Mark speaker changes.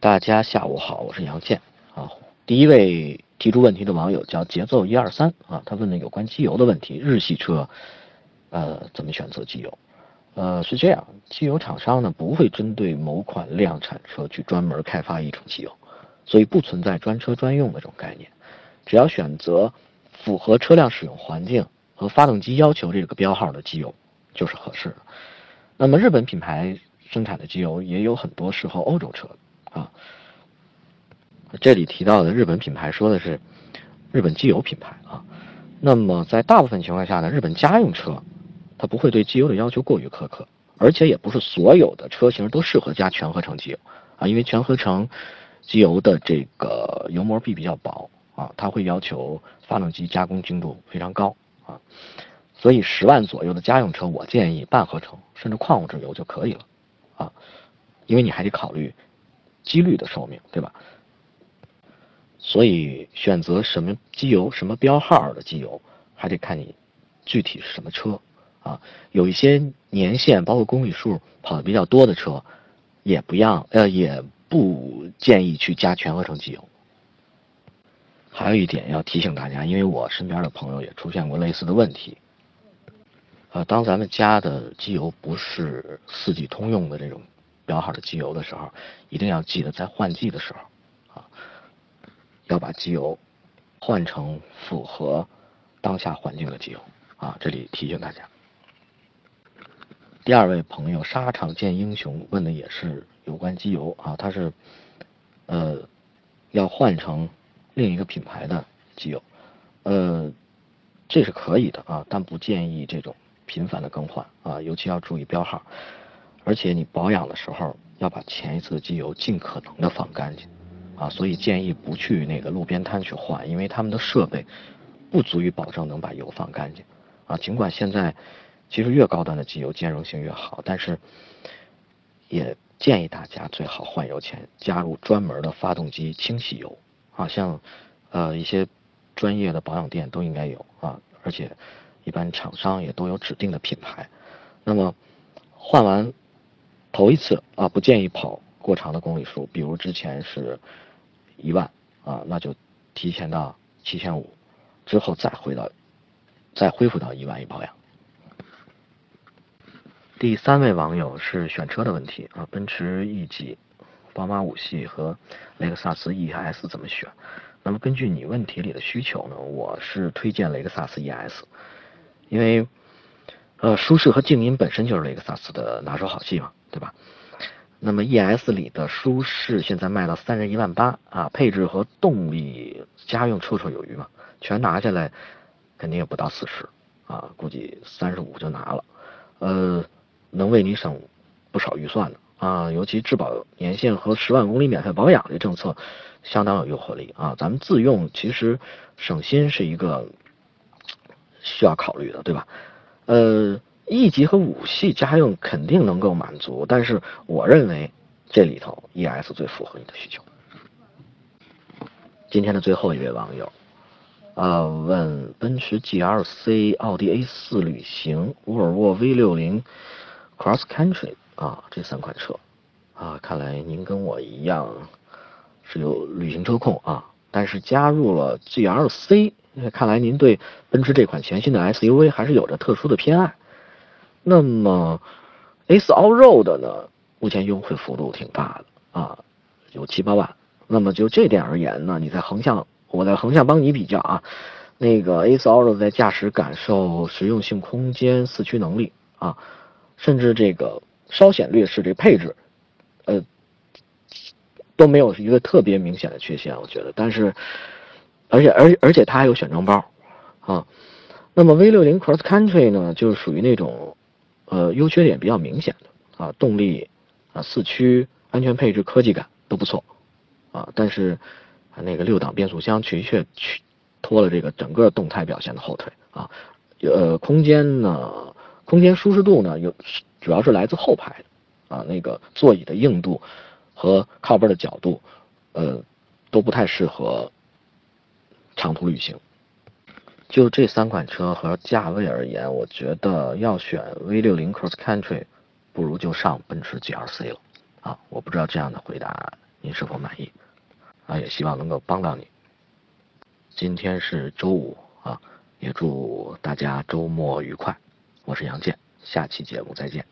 Speaker 1: 大家下午好，我是杨健啊。第一位提出问题的网友叫节奏一二三啊，他问的有关机油的问题，日系车呃怎么选择机油？呃是这样，机油厂商呢不会针对某款量产车去专门开发一种机油，所以不存在专车专用的这种概念，只要选择符合车辆使用环境和发动机要求这个标号的机油就是合适的。那么日本品牌生产的机油也有很多适合欧洲车。啊，这里提到的日本品牌说的是日本机油品牌啊。那么在大部分情况下呢，日本家用车它不会对机油的要求过于苛刻，而且也不是所有的车型都适合加全合成机油啊，因为全合成机油的这个油膜壁比较薄啊，它会要求发动机加工精度非常高啊。所以十万左右的家用车，我建议半合成甚至矿物质油就可以了啊，因为你还得考虑。机滤的寿命，对吧？所以选择什么机油、什么标号的机油，还得看你具体是什么车啊。有一些年限包括公里数跑的比较多的车，也不让呃也不建议去加全合成机油。还有一点要提醒大家，因为我身边的朋友也出现过类似的问题。呃，当咱们加的机油不是四季通用的这种。标号的机油的时候，一定要记得在换季的时候，啊，要把机油换成符合当下环境的机油啊。这里提醒大家。第二位朋友沙场见英雄问的也是有关机油啊，他是呃要换成另一个品牌的机油，呃，这是可以的啊，但不建议这种频繁的更换啊，尤其要注意标号。而且你保养的时候要把前一次的机油尽可能的放干净，啊，所以建议不去那个路边摊去换，因为他们的设备不足以保证能把油放干净，啊，尽管现在其实越高端的机油兼容性越好，但是也建议大家最好换油前加入专门的发动机清洗油，啊，像呃一些专业的保养店都应该有啊，而且一般厂商也都有指定的品牌，那么换完。头一次啊，不建议跑过长的公里数，比如之前是一万啊，那就提前到七千五，之后再回到再恢复到一万一保养。第三位网友是选车的问题啊，奔驰 E 级、宝马五系和雷克萨斯 ES 怎么选？那么根据你问题里的需求呢，我是推荐雷克萨斯 ES，因为呃舒适和静音本身就是雷克萨斯的拿手好戏嘛。对吧？那么 ES 里的舒适现在卖到三十一万八啊，配置和动力家用绰绰有余嘛，全拿下来肯定也不到四十啊，估计三十五就拿了，呃，能为你省不少预算的啊，尤其质保年限和十万公里免费保养这政策相当有诱惑力啊，咱们自用其实省心是一个需要考虑的，对吧？呃。E 级和五系家用肯定能够满足，但是我认为这里头 ES 最符合你的需求。今天的最后一位网友，呃，问奔驰 GLC、奥迪 A4 旅行、沃尔沃 V60 Cross Country 啊这三款车啊，看来您跟我一样是有旅行车控啊，但是加入了 GLC，看来您对奔驰这款全新的 SUV 还是有着特殊的偏爱。那么，A4 Allroad 呢？目前优惠幅度挺大的啊，有七八万。那么就这点而言呢，你在横向，我在横向帮你比较啊。那个 A4 Allroad 在驾驶感受、实用性、空间、四驱能力啊，甚至这个稍显劣势，这配置，呃，都没有一个特别明显的缺陷，我觉得。但是，而且而而且它还有选装包啊。那么 V60 Cross Country 呢，就是属于那种。呃，优缺点比较明显的啊，动力啊，四驱、安全配置、科技感都不错啊，但是那个六档变速箱的确去拖了这个整个动态表现的后腿啊。呃，空间呢，空间舒适度呢，有主要是来自后排的啊，那个座椅的硬度和靠背的角度，呃，都不太适合长途旅行。就这三款车和价位而言，我觉得要选 V60 Cross Country，不如就上奔驰 GLC 了啊！我不知道这样的回答您。您是否满意？啊，也希望能够帮到你。今天是周五啊，也祝大家周末愉快。我是杨健，下期节目再见。